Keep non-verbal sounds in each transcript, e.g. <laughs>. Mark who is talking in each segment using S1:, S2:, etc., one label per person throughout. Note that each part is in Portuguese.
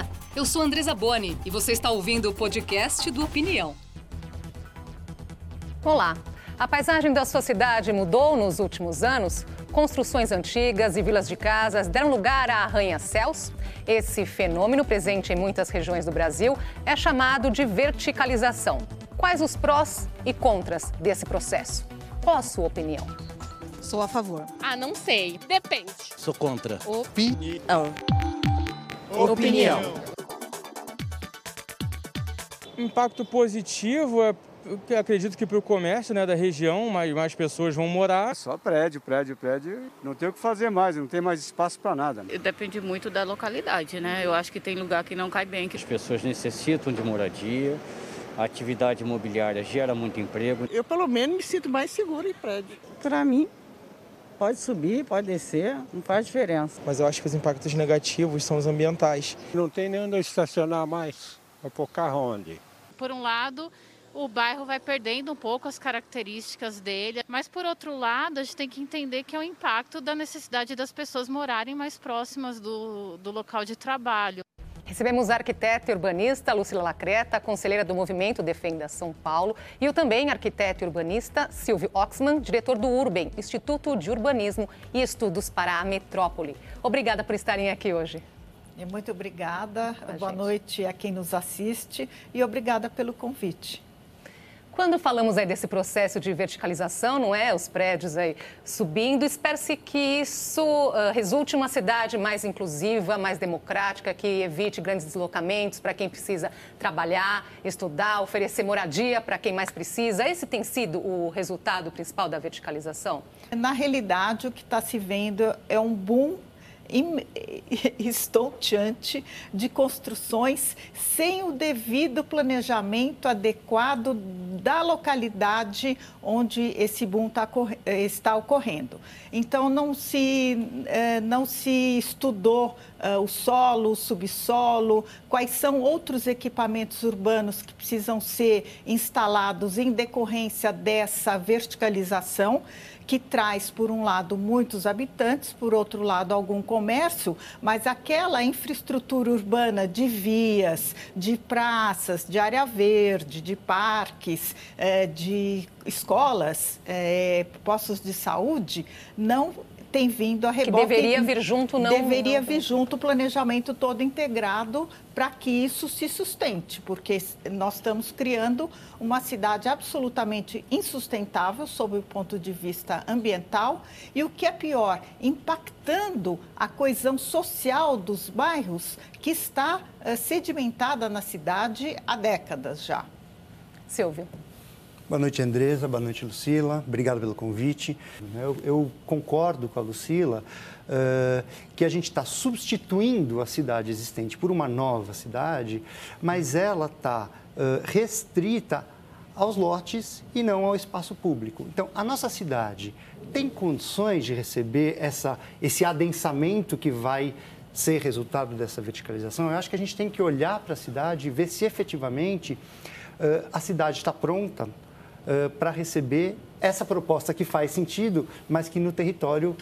S1: Olá, eu sou Andresa Boni e você está ouvindo o podcast do Opinião.
S2: Olá. A paisagem da sua cidade mudou nos últimos anos? Construções antigas e vilas de casas deram lugar a arranha-céus? Esse fenômeno, presente em muitas regiões do Brasil, é chamado de verticalização. Quais os prós e contras desse processo? Qual a sua opinião?
S3: Sou a favor.
S4: Ah, não sei. Depende.
S5: Sou contra.
S3: Opinião.
S4: Opinião.
S6: Impacto positivo é eu acredito que para o comércio né, da região, mais, mais pessoas vão morar.
S7: Só prédio, prédio, prédio. Não tem o que fazer mais, não tem mais espaço para nada.
S8: Depende muito da localidade, né? Eu acho que tem lugar que não cai bem.
S5: As pessoas necessitam de moradia, a atividade imobiliária gera muito emprego.
S3: Eu, pelo menos, me sinto mais seguro em prédio.
S9: Para mim, pode subir, pode descer, não faz diferença.
S10: Mas eu acho que os impactos negativos são os ambientais.
S11: Não tem nem onde estacionar mais. Vai pôr carro onde?
S4: Por um lado, o bairro vai perdendo um pouco as características dele, mas por outro lado, a gente tem que entender que é o impacto da necessidade das pessoas morarem mais próximas do, do local de trabalho.
S2: Recebemos a arquiteta e urbanista Lucila Lacreta, conselheira do Movimento Defenda São Paulo, e o também arquiteto e urbanista Silvio Oxman, diretor do Urbem, Instituto de Urbanismo e Estudos para a Metrópole. Obrigada por estarem aqui hoje.
S12: Muito obrigada. Boa gente. noite a quem nos assiste e obrigada pelo convite.
S2: Quando falamos aí desse processo de verticalização, não é? Os prédios aí subindo, espera-se que isso uh, resulte em uma cidade mais inclusiva, mais democrática, que evite grandes deslocamentos para quem precisa trabalhar, estudar, oferecer moradia para quem mais precisa. Esse tem sido o resultado principal da verticalização?
S12: Na realidade, o que está se vendo é um boom <laughs> estonteante de construções sem o devido planejamento adequado da localidade onde esse boom tá, está ocorrendo. Então, não se, eh, não se estudou uh, o solo, o subsolo, quais são outros equipamentos urbanos que precisam ser instalados em decorrência dessa verticalização que traz, por um lado, muitos habitantes, por outro lado, algum comércio, mas aquela infraestrutura urbana de vias, de praças, de área verde, de parques, eh, de escolas, eh, postos de saúde, não tem vindo a reboque.
S2: Que deveria vir junto, não?
S12: Deveria
S2: não,
S12: vir junto o planejamento todo integrado para que isso se sustente, porque nós estamos criando uma cidade absolutamente insustentável sob o ponto de vista ambiental e o que é pior, impactando a coesão social dos bairros que está uh, sedimentada na cidade há décadas já.
S2: Silvio.
S13: Boa noite, Andresa. Boa noite, Lucila. Obrigado pelo convite. Eu, eu concordo com a Lucila uh, que a gente está substituindo a cidade existente por uma nova cidade, mas ela está uh, restrita aos lotes e não ao espaço público. Então, a nossa cidade tem condições de receber essa, esse adensamento que vai ser resultado dessa verticalização? Eu acho que a gente tem que olhar para a cidade e ver se efetivamente uh, a cidade está pronta uh, para receber essa proposta que faz sentido, mas que no território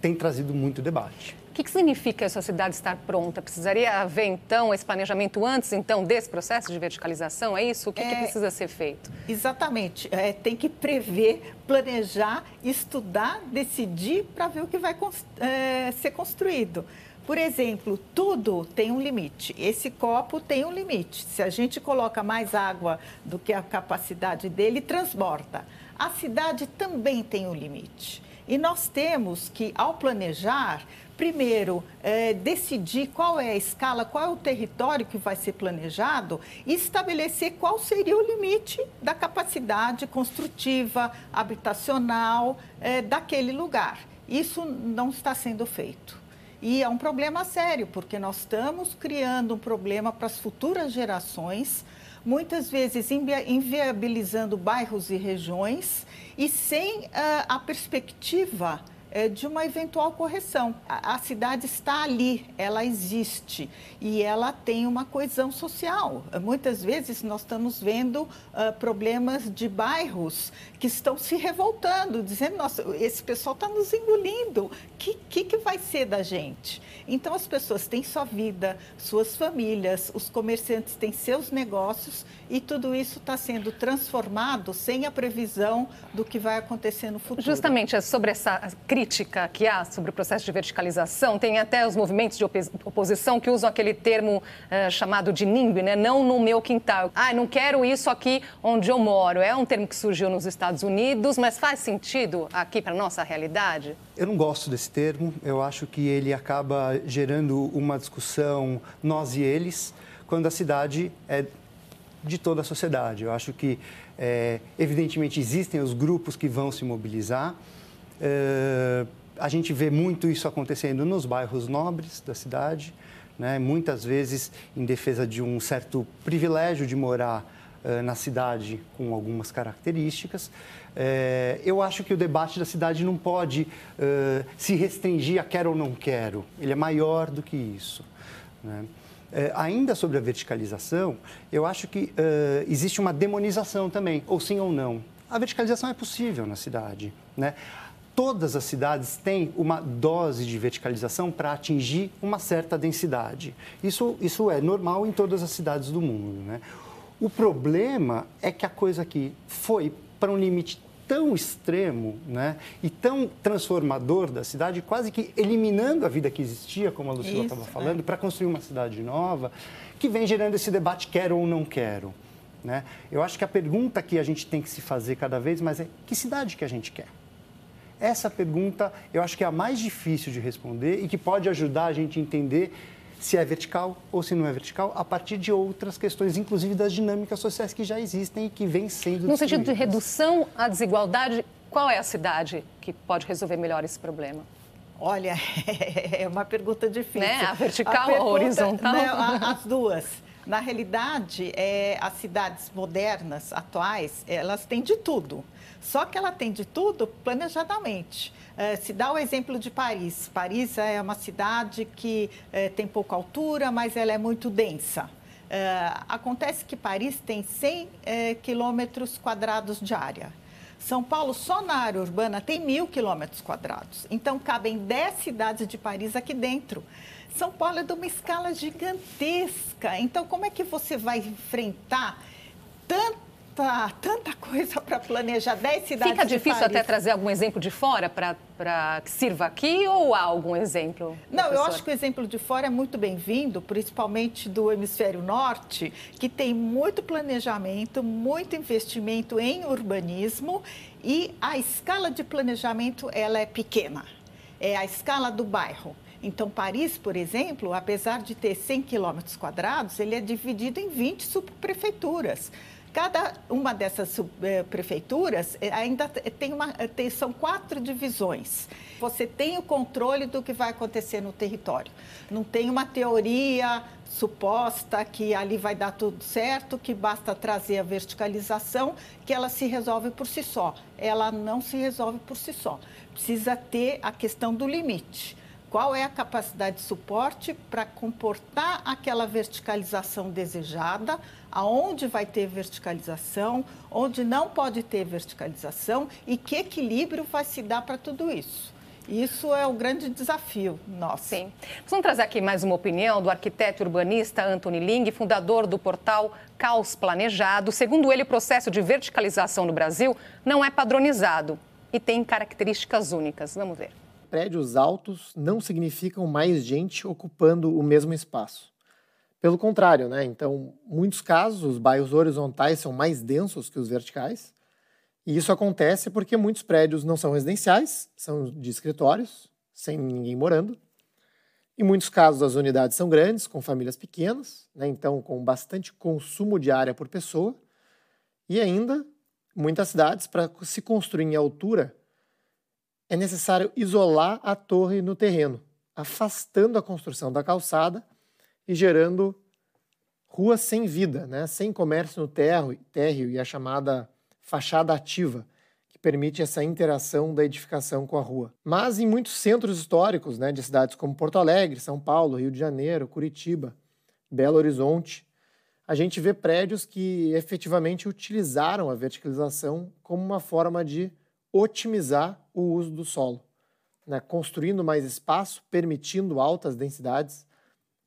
S13: tem trazido muito debate.
S2: O que, que significa essa cidade estar pronta? Precisaria haver, então, esse planejamento antes, então, desse processo de verticalização? É isso? O que, é, que precisa ser feito?
S12: Exatamente. É, tem que prever, planejar, estudar, decidir para ver o que vai é, ser construído. Por exemplo, tudo tem um limite. Esse copo tem um limite. Se a gente coloca mais água do que a capacidade dele, transborda. A cidade também tem um limite. E nós temos que, ao planejar, primeiro, é, decidir qual é a escala, qual é o território que vai ser planejado e estabelecer qual seria o limite da capacidade construtiva, habitacional é, daquele lugar. Isso não está sendo feito. E é um problema sério, porque nós estamos criando um problema para as futuras gerações, muitas vezes inviabilizando bairros e regiões e sem uh, a perspectiva é, de uma eventual correção. A, a, cidade está ali, ela existe e ela tem uma coesão social. Muitas vezes nós estamos vendo uh, problemas de bairros que estão se revoltando, dizendo: nossa, esse pessoal está nos engolindo, o que, que, que vai ser da gente? Então, as pessoas têm sua vida, suas famílias, os comerciantes têm seus negócios e tudo isso está sendo transformado sem a previsão do que vai acontecer no futuro.
S2: Justamente sobre essa crítica que há sobre o processo de verticalização, tem até os movimentos de oposição que usam aquele termo uh, chamado de NIMBY, né? não no meu quintal. Ah, não quero isso aqui onde eu moro. É um termo que surgiu nos Estados Unidos, mas faz sentido aqui para a nossa realidade?
S13: Eu não gosto desse termo, eu acho que ele acaba gerando uma discussão nós e eles, quando a cidade é de toda a sociedade. Eu acho que, é, evidentemente, existem os grupos que vão se mobilizar. É, a gente vê muito isso acontecendo nos bairros nobres da cidade, né? muitas vezes em defesa de um certo privilégio de morar é, na cidade com algumas características. É, eu acho que o debate da cidade não pode é, se restringir a quero ou não quero. Ele é maior do que isso. Né? Ainda sobre a verticalização, eu acho que existe uma demonização também, ou sim ou não. A verticalização é possível na cidade. Né? Todas as cidades têm uma dose de verticalização para atingir uma certa densidade. Isso, isso é normal em todas as cidades do mundo. Né? O problema é que a coisa aqui foi para um limite tão extremo né, e tão transformador da cidade, quase que eliminando a vida que existia, como a Lucila estava falando, é. para construir uma cidade nova, que vem gerando esse debate quero ou não quero. Né? Eu acho que a pergunta que a gente tem que se fazer cada vez mais é que cidade que a gente quer? Essa pergunta eu acho que é a mais difícil de responder e que pode ajudar a gente a entender se é vertical ou se não é vertical, a partir de outras questões, inclusive das dinâmicas sociais que já existem e que vêm sendo.
S2: No sentido de redução à desigualdade, qual é a cidade que pode resolver melhor esse problema?
S12: Olha, <laughs> é uma pergunta difícil.
S2: Né? A vertical ou horizontal? Né,
S12: as duas. Na realidade, é, as cidades modernas, atuais, elas têm de tudo. Só que ela tem de tudo planejadamente. É, se dá o exemplo de Paris. Paris é uma cidade que é, tem pouca altura, mas ela é muito densa. É, acontece que Paris tem 100 quilômetros quadrados de área. São Paulo, só na área urbana, tem mil quilômetros quadrados. Então, cabem 10 cidades de Paris aqui dentro. São Paulo é de uma escala gigantesca. Então, como é que você vai enfrentar tanto tanta, tanta coisa para planejar 10 cidades
S2: Fica difícil até trazer algum exemplo de fora para que sirva aqui ou há algum exemplo?
S12: Não, eu acho que o exemplo de fora é muito bem-vindo, principalmente do hemisfério norte, que tem muito planejamento, muito investimento em urbanismo e a escala de planejamento ela é pequena. É a escala do bairro. Então, Paris, por exemplo, apesar de ter 100 quilômetros quadrados, ele é dividido em 20 subprefeituras. Cada uma dessas eh, prefeituras eh, ainda tem uma, eh, tem, são quatro divisões. Você tem o controle do que vai acontecer no território. Não tem uma teoria suposta que ali vai dar tudo certo, que basta trazer a verticalização, que ela se resolve por si só. Ela não se resolve por si só. Precisa ter a questão do limite qual é a capacidade de suporte para comportar aquela verticalização desejada, aonde vai ter verticalização, onde não pode ter verticalização e que equilíbrio vai se dar para tudo isso. Isso é o grande desafio nosso.
S2: Sim. Vamos trazer aqui mais uma opinião do arquiteto urbanista Anthony Ling, fundador do portal Caos Planejado. Segundo ele, o processo de verticalização no Brasil não é padronizado e tem características únicas. Vamos ver
S14: prédios altos não significam mais gente ocupando o mesmo espaço. Pelo contrário, né? Então, muitos casos, os bairros horizontais são mais densos que os verticais. E isso acontece porque muitos prédios não são residenciais, são de escritórios, sem ninguém morando. Em muitos casos, as unidades são grandes, com famílias pequenas, né? então com bastante consumo de área por pessoa. E ainda, muitas cidades, para se construir em altura, é necessário isolar a torre no terreno, afastando a construção da calçada e gerando ruas sem vida, né? sem comércio no térreo, e a chamada fachada ativa, que permite essa interação da edificação com a rua. Mas em muitos centros históricos né, de cidades como Porto Alegre, São Paulo, Rio de Janeiro, Curitiba, Belo Horizonte, a gente vê prédios que efetivamente utilizaram a verticalização como uma forma de otimizar o uso do solo, né? construindo mais espaço, permitindo altas densidades,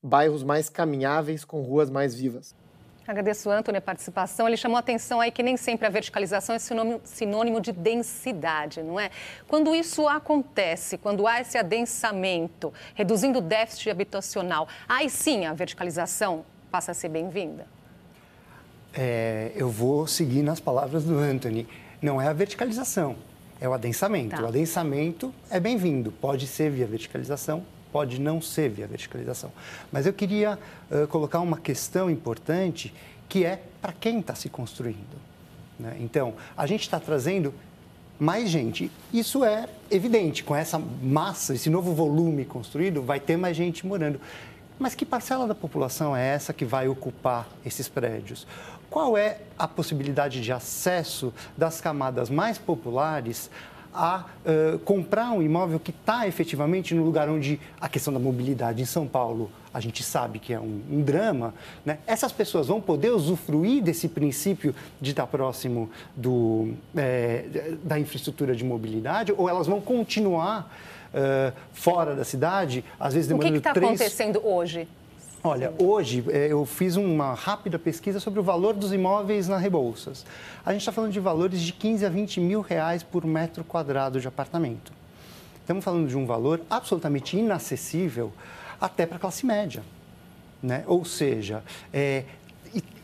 S14: bairros mais caminháveis com ruas mais vivas.
S2: Agradeço, Antônio, a participação. Ele chamou a atenção aí que nem sempre a verticalização é sinônimo, de densidade, não é? Quando isso acontece, quando há esse adensamento, reduzindo o déficit habitacional, aí sim a verticalização passa a ser bem-vinda?
S13: É, eu vou seguir nas palavras do Anthony. Não é a verticalização, é o adensamento. Tá. O adensamento é bem-vindo. Pode ser via verticalização, pode não ser via verticalização. Mas eu queria uh, colocar uma questão importante que é para quem está se construindo. Né? Então, a gente está trazendo mais gente. Isso é evidente, com essa massa, esse novo volume construído, vai ter mais gente morando. Mas que parcela da população é essa que vai ocupar esses prédios? Qual é a possibilidade de acesso das camadas mais populares a uh, comprar um imóvel que está efetivamente no lugar onde a questão da mobilidade em São Paulo a gente sabe que é um, um drama, né? essas pessoas vão poder usufruir desse princípio de estar próximo do, é, da infraestrutura de mobilidade ou elas vão continuar uh, fora da cidade, às vezes demorando
S2: O que está
S13: três...
S2: acontecendo hoje?
S13: Olha, hoje é, eu fiz uma rápida pesquisa sobre o valor dos imóveis na Rebouças. A gente está falando de valores de 15 a 20 mil reais por metro quadrado de apartamento. Estamos falando de um valor absolutamente inacessível até para a classe média. Né? Ou seja, é,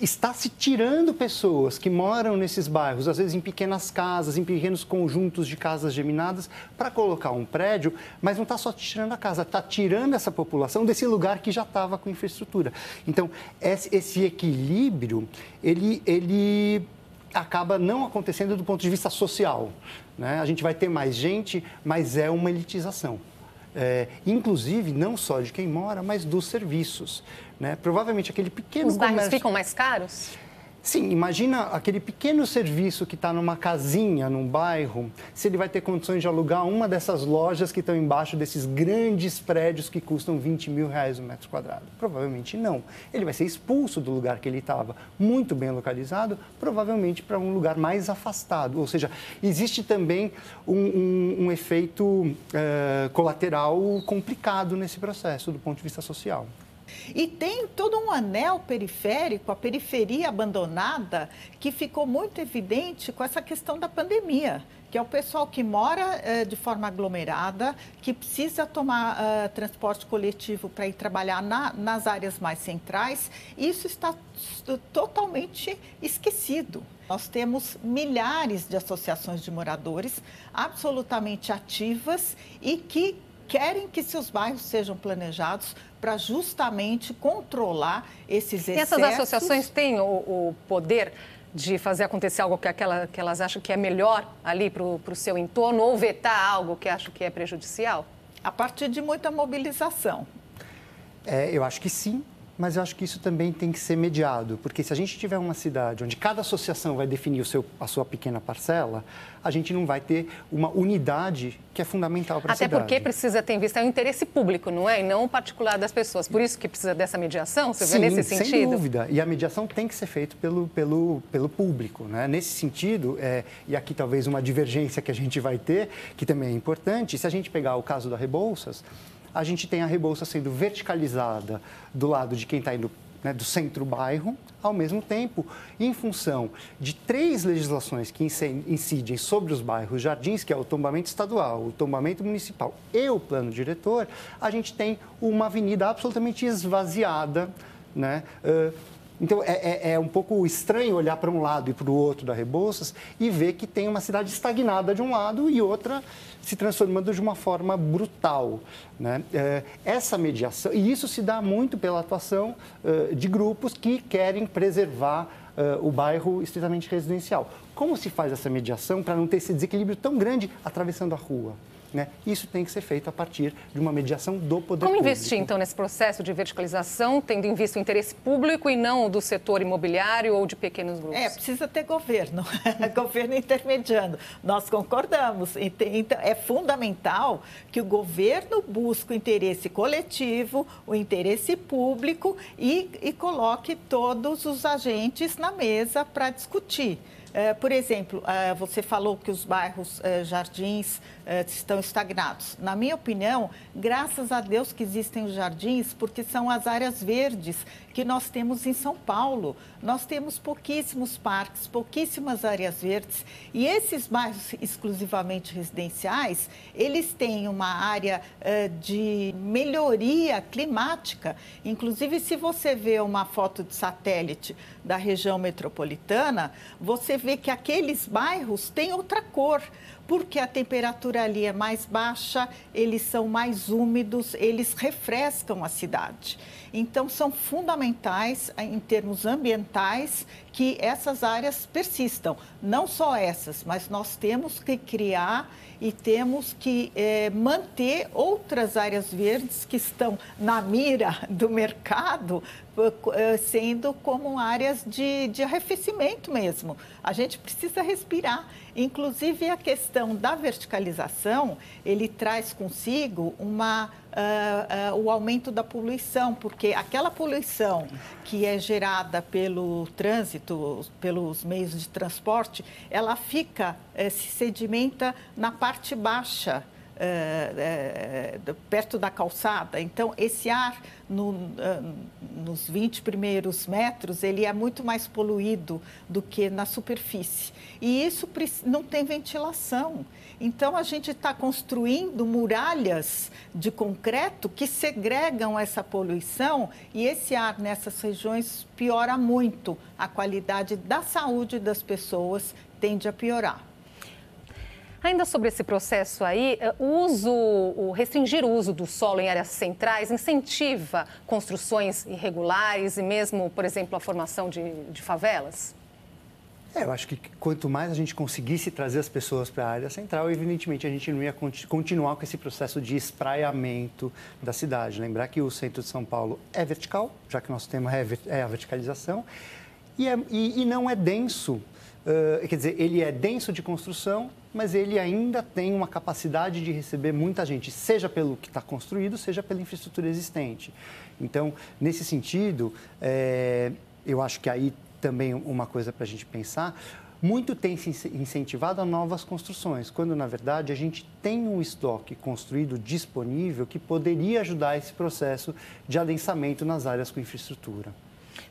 S13: está se tirando pessoas que moram nesses bairros, às vezes em pequenas casas, em pequenos conjuntos de casas geminadas, para colocar um prédio, mas não está só tirando a casa, está tirando essa população desse lugar que já estava com infraestrutura. Então, esse equilíbrio, ele, ele acaba não acontecendo do ponto de vista social. Né? A gente vai ter mais gente, mas é uma elitização. É, inclusive não só de quem mora, mas dos serviços. Né? Provavelmente aquele pequeno
S2: Os
S13: comércio...
S2: bairros ficam mais caros?
S13: Sim, imagina aquele pequeno serviço que está numa casinha, num bairro, se ele vai ter condições de alugar uma dessas lojas que estão embaixo desses grandes prédios que custam 20 mil reais o metro quadrado. Provavelmente não. Ele vai ser expulso do lugar que ele estava, muito bem localizado, provavelmente para um lugar mais afastado. Ou seja, existe também um, um, um efeito uh, colateral complicado nesse processo do ponto de vista social.
S12: E tem todo um anel periférico, a periferia abandonada, que ficou muito evidente com essa questão da pandemia, que é o pessoal que mora eh, de forma aglomerada, que precisa tomar uh, transporte coletivo para ir trabalhar na, nas áreas mais centrais. Isso está totalmente esquecido. Nós temos milhares de associações de moradores absolutamente ativas e que querem que seus bairros sejam planejados para justamente controlar esses excessos.
S2: E essas associações têm o, o poder de fazer acontecer algo que, aquela, que elas acham que é melhor ali para o seu entorno ou vetar algo que acham que é prejudicial?
S12: A partir de muita mobilização.
S13: É, eu acho que sim, mas eu acho que isso também tem que ser mediado, porque se a gente tiver uma cidade onde cada associação vai definir o seu, a sua pequena parcela, a gente não vai ter uma unidade que é fundamental para a cidade.
S2: Até porque precisa ter em vista o interesse público, não é? E não o particular das pessoas. Por isso que precisa dessa mediação, você
S13: Sim,
S2: vê nesse sentido?
S13: sem dúvida. E a mediação tem que ser feita pelo, pelo, pelo público, né? Nesse sentido, é, e aqui talvez uma divergência que a gente vai ter, que também é importante, se a gente pegar o caso da Rebouças, a gente tem a Rebouça sendo verticalizada do lado de quem está indo né, do centro-bairro, ao mesmo tempo, em função de três legislações que incidem sobre os bairros jardins, que é o tombamento estadual, o tombamento municipal e o plano diretor, a gente tem uma avenida absolutamente esvaziada, né, uh, então, é, é, é, um pouco estranho olhar para um lado e para o outro da Rebouças e ver que tem uma cidade estagnada de um lado e outra se transformando de uma forma brutal. Né? É, essa mediação, e isso se dá muito pela atuação uh, de grupos que querem preservar uh, o bairro estritamente residencial. Como se faz essa mediação para não ter esse desequilíbrio tão grande atravessando a rua? Né? Isso tem que ser feito a partir de uma mediação do poder
S2: Como
S13: público.
S2: investir, então, nesse processo de verticalização, tendo em vista o interesse público e não o do setor imobiliário ou de pequenos grupos?
S12: É, precisa ter governo, <laughs> governo intermediando. Nós concordamos. Então, é fundamental que o governo busque o interesse coletivo, o interesse público e, e coloque todos os agentes na mesa para discutir. É, por exemplo, é, você falou que os bairros é, jardins estão estagnados. Na minha opinião, graças a Deus que existem os jardins, porque são as áreas verdes que nós temos em São Paulo. Nós temos pouquíssimos parques, pouquíssimas áreas verdes. E esses bairros exclusivamente residenciais, eles têm uma área de melhoria climática. Inclusive, se você vê uma foto de satélite da região metropolitana, você vê que aqueles bairros têm outra cor, porque a temperatura ali é mais baixa, eles são mais úmidos, eles refrescam a cidade. Então, são fundamentais eh, em termos ambientais que essas áreas persistam. Não só essas, mas nós temos que criar e temos que é, manter outras áreas verdes que estão na mira do mercado, sendo como áreas de, de arrefecimento mesmo. A gente precisa respirar. Inclusive, a questão da verticalização, ele traz consigo uma, uh, uh, o aumento da poluição, porque aquela poluição que é gerada pelo trânsito, pelos meios de transporte, ela fica, uh, se sedimenta na parte baixa é, é, perto da calçada. Então, esse ar, no, nos 20 primeiros metros, ele é muito mais poluído do que na superfície. E isso não tem ventilação. Então, a gente está construindo muralhas de concreto que segregam essa poluição e esse ar nessas regiões piora muito. A qualidade da saúde das pessoas tende a piorar.
S2: Ainda sobre esse processo aí, eh, o uso, o restringir o uso do solo em áreas centrais incentiva construções irregulares e mesmo, por exemplo, a formação de, de favelas?
S13: É, eu acho que quanto mais a gente conseguisse trazer as pessoas para a área central, evidentemente a gente não ia continuar com esse processo de espraiamento da cidade. Lembrar que o centro de São Paulo é vertical, já que o nosso tema é, é a verticalização, e, é, e, e não é denso Uh, quer dizer, ele é denso de construção, mas ele ainda tem uma capacidade de receber muita gente, seja pelo que está construído, seja pela infraestrutura existente. Então, nesse sentido, é, eu acho que aí também uma coisa para a gente pensar, muito tem se incentivado a novas construções, quando na verdade a gente tem um estoque construído disponível que poderia ajudar esse processo de adensamento nas áreas com infraestrutura.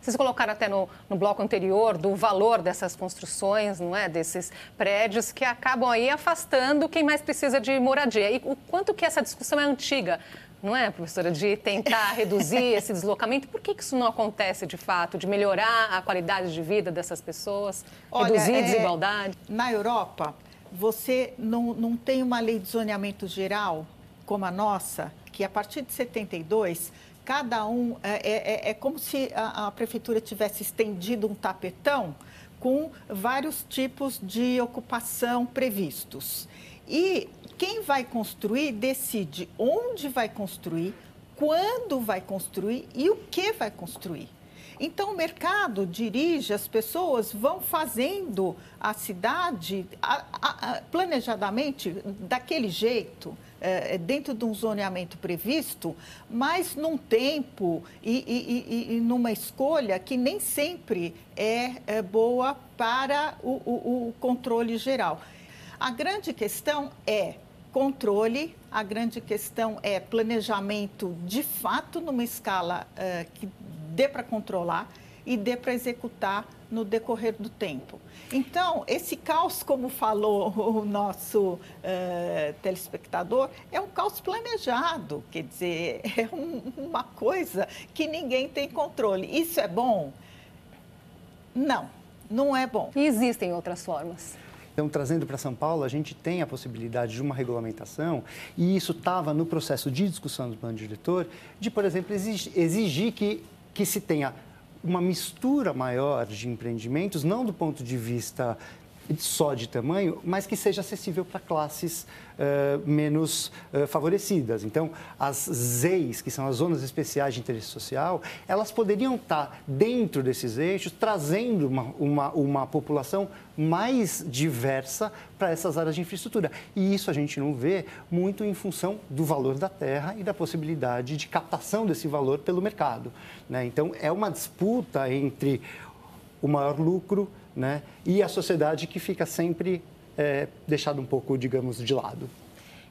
S2: Vocês colocaram até no, no bloco anterior do valor dessas construções, não é? Desses prédios que acabam aí afastando quem mais precisa de moradia. E o quanto que essa discussão é antiga, não é, professora, de tentar <laughs> reduzir esse deslocamento? Por que, que isso não acontece de fato, de melhorar a qualidade de vida dessas pessoas, Olha, reduzir a é, desigualdade?
S12: Na Europa, você não, não tem uma lei de zoneamento geral como a nossa, que a partir de 72 cada um é, é, é, é como se a, a, prefeitura tivesse estendido um tapetão com vários tipos de ocupação previstos. E quem vai construir decide onde vai construir, quando vai construir e o que vai construir. Então, o mercado dirige, as pessoas vão fazendo a cidade planejadamente daquele jeito. É, dentro de um zoneamento previsto, mas num tempo e, e, e, e numa escolha que nem sempre é, é boa para o, o, o controle geral. A grande questão é controle, a grande questão é planejamento de fato numa escala uh, que dê para controlar e dê para executar no decorrer do tempo. Então, esse caos, como falou o nosso uh, telespectador, é um caos planejado, quer dizer, <laughs> é um, uma coisa que ninguém tem controle. Isso é bom? Não, não é bom.
S2: E existem outras formas.
S13: Então, trazendo para São Paulo, a gente tem a possibilidade de uma regulamentação, e isso estava no processo de discussão do plano diretor, de, por exemplo, exigir que, que se tenha uma mistura maior de empreendimentos, não do ponto de vista só de tamanho, mas que seja acessível para classes uh, menos uh, favorecidas. Então, as ZEIs, que são as zonas especiais de interesse social, elas poderiam estar dentro desses eixos, trazendo uma, uma, uma população mais diversa para essas áreas de infraestrutura. E isso a gente não vê muito em função do valor da terra e da possibilidade de captação desse valor pelo mercado. Né? Então, é uma disputa entre o maior lucro né? e a sociedade que fica sempre é, deixada um pouco, digamos, de lado.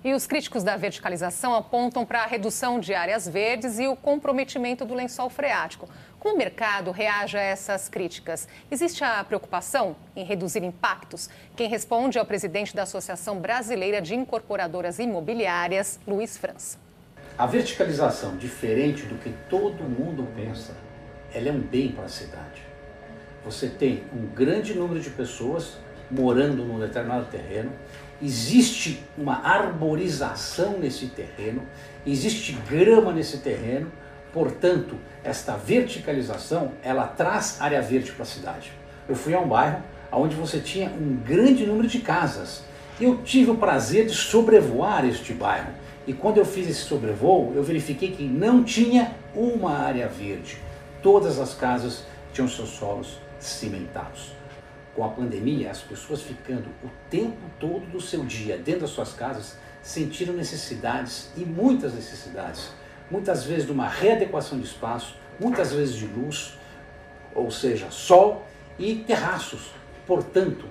S2: E os críticos da verticalização apontam para a redução de áreas verdes e o comprometimento do lençol freático. Como o mercado reage a essas críticas? Existe a preocupação em reduzir impactos? Quem responde é o presidente da Associação Brasileira de Incorporadoras Imobiliárias, Luiz França.
S15: A verticalização, diferente do que todo mundo pensa, ela é um bem para a cidade você tem um grande número de pessoas morando num determinado terreno, existe uma arborização nesse terreno, existe grama nesse terreno, portanto, esta verticalização, ela traz área verde para a cidade. Eu fui a um bairro onde você tinha um grande número de casas. Eu tive o prazer de sobrevoar este bairro. E quando eu fiz esse sobrevoo, eu verifiquei que não tinha uma área verde. Todas as casas tinham seus solos cimentados. Com a pandemia, as pessoas ficando o tempo todo do seu dia dentro das suas casas sentiram necessidades e muitas necessidades, muitas vezes de uma readequação de espaço, muitas vezes de luz, ou seja, sol e terraços. Portanto,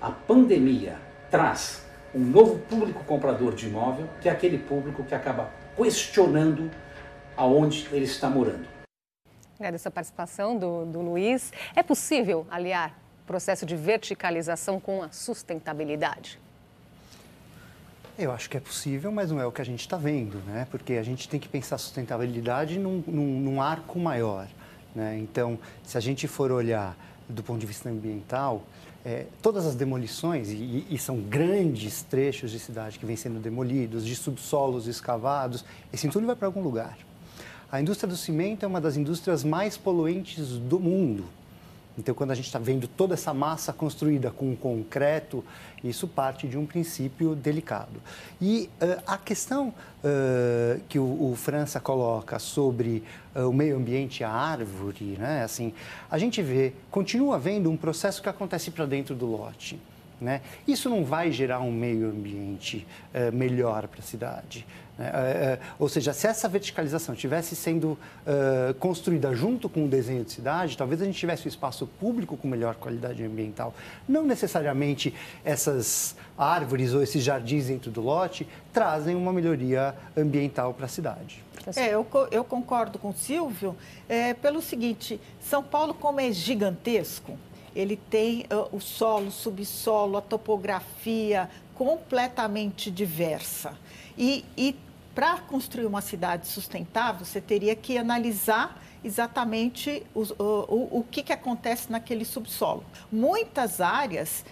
S15: a pandemia traz um novo público comprador de imóvel, que é aquele público que acaba questionando aonde ele está morando.
S2: Agradeço a participação do, do Luiz. É possível aliar processo de verticalização com a sustentabilidade?
S13: Eu acho que é possível, mas não é o que a gente está vendo, né? Porque a gente tem que pensar sustentabilidade num, num, num arco maior. Né? Então, se a gente for olhar do ponto de vista ambiental, é, todas as demolições, e, e, são grandes trechos de cidade que vêm sendo demolidos, de subsolos escavados, esse entulho vai para algum lugar. A indústria do cimento é uma das indústrias mais poluentes do mundo. Então, quando a gente está vendo toda essa massa construída com concreto, isso parte de um princípio delicado. E uh, a questão uh, que o, o, França coloca sobre uh, o meio ambiente, a árvore, né? assim, a gente vê, continua havendo um processo que acontece para dentro do lote. Né? Isso não vai gerar um meio ambiente melhor para a cidade. Né? É, é, ou seja, se essa verticalização estivesse sendo uh, construída junto com o desenho de cidade, talvez a gente tivesse um espaço público com melhor qualidade ambiental. Não necessariamente essas árvores ou esses jardins dentro do lote trazem uma melhoria ambiental para a cidade.
S12: É, eu, eu concordo com o Silvio é, pelo seguinte: São Paulo, como é gigantesco, ele tem uh, o solo, o subsolo, a topografia completamente diversa. E, e para construir uma cidade sustentável, você teria que analisar exatamente o, o, o que, que acontece naquele subsolo. Muitas áreas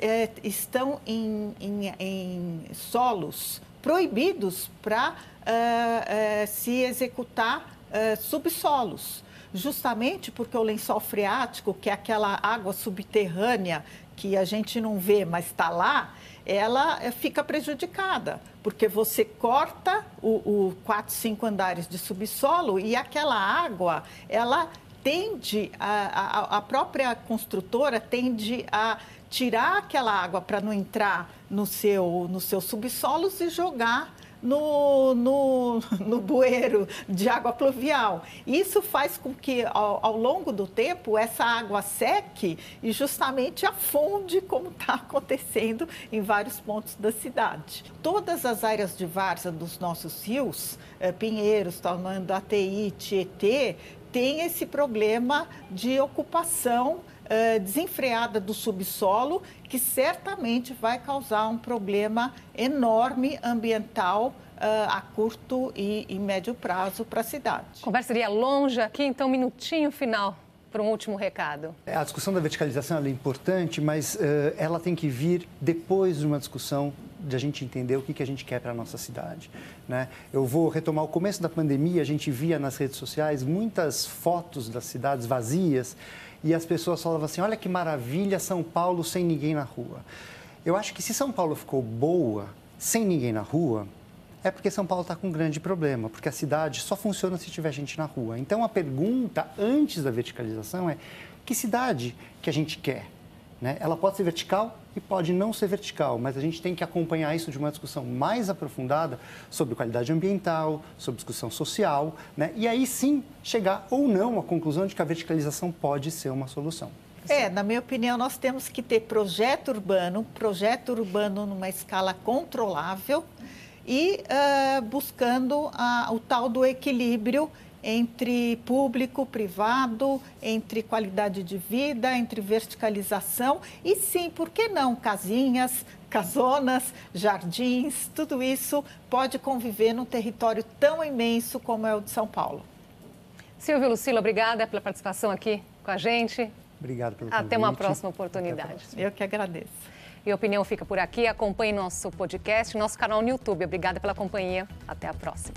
S12: é, estão em, em, em, solos proibidos para é, é, se executar subsolos, justamente porque o lençol freático, que é aquela água subterrânea que a gente não vê, mas está lá, ela é, fica prejudicada, porque você corta o, o quatro, cinco andares de subsolo e aquela água, ela tende, a, a, a própria construtora tende a tirar aquela água para não entrar no seu, no seu subsolos e jogar no, no, <laughs> no bueiro de água pluvial. Isso faz com que, ao, ao longo do tempo, essa água seque e justamente afunde, como está <laughs> acontecendo em vários pontos da cidade. Todas as áreas de várzea dos nossos rios, eh, Pinheiros, ATI, Tietê, tem esse problema de ocupação uh, desenfreada do subsolo, que certamente vai causar um problema enorme ambiental Uh, a curto e, e médio prazo para a cidade.
S2: Conversa iria longe aqui, então, um minutinho final para um último recado.
S13: É, a discussão da verticalização é importante, mas uh, ela tem que vir depois de uma discussão de a gente entender o que, que a gente quer para a nossa cidade. Né? Eu vou retomar o começo da pandemia, a gente via nas redes sociais muitas fotos das cidades vazias e as pessoas falavam assim: olha que maravilha, São Paulo sem ninguém na rua. Eu acho que se São Paulo ficou boa sem ninguém na rua, é porque São Paulo está com um grande problema, porque a cidade só funciona se tiver gente na rua. Então a pergunta antes da verticalização é: que cidade que a gente quer? Né? Ela pode ser vertical e pode não ser vertical, mas a gente tem que acompanhar isso de uma discussão mais aprofundada sobre qualidade ambiental, sobre discussão social, né? e aí sim chegar ou não à conclusão de que a verticalização pode ser uma solução.
S12: É, na minha opinião, nós temos que ter projeto urbano, projeto urbano numa escala controlável e uh, buscando o tal do equilíbrio entre público, privado, entre qualidade de vida, entre verticalização e sim, por que não casinhas, casonas, jardins, tudo isso pode conviver num território tão imenso como é o de São Paulo.
S2: Silvio Lucila, obrigada pela participação aqui com a gente.
S13: Obrigado pelo
S2: convite. Até uma próxima oportunidade.
S12: Eu que agradeço.
S2: E a opinião fica por aqui. Acompanhe nosso podcast, nosso canal no YouTube. Obrigada pela companhia. Até a próxima.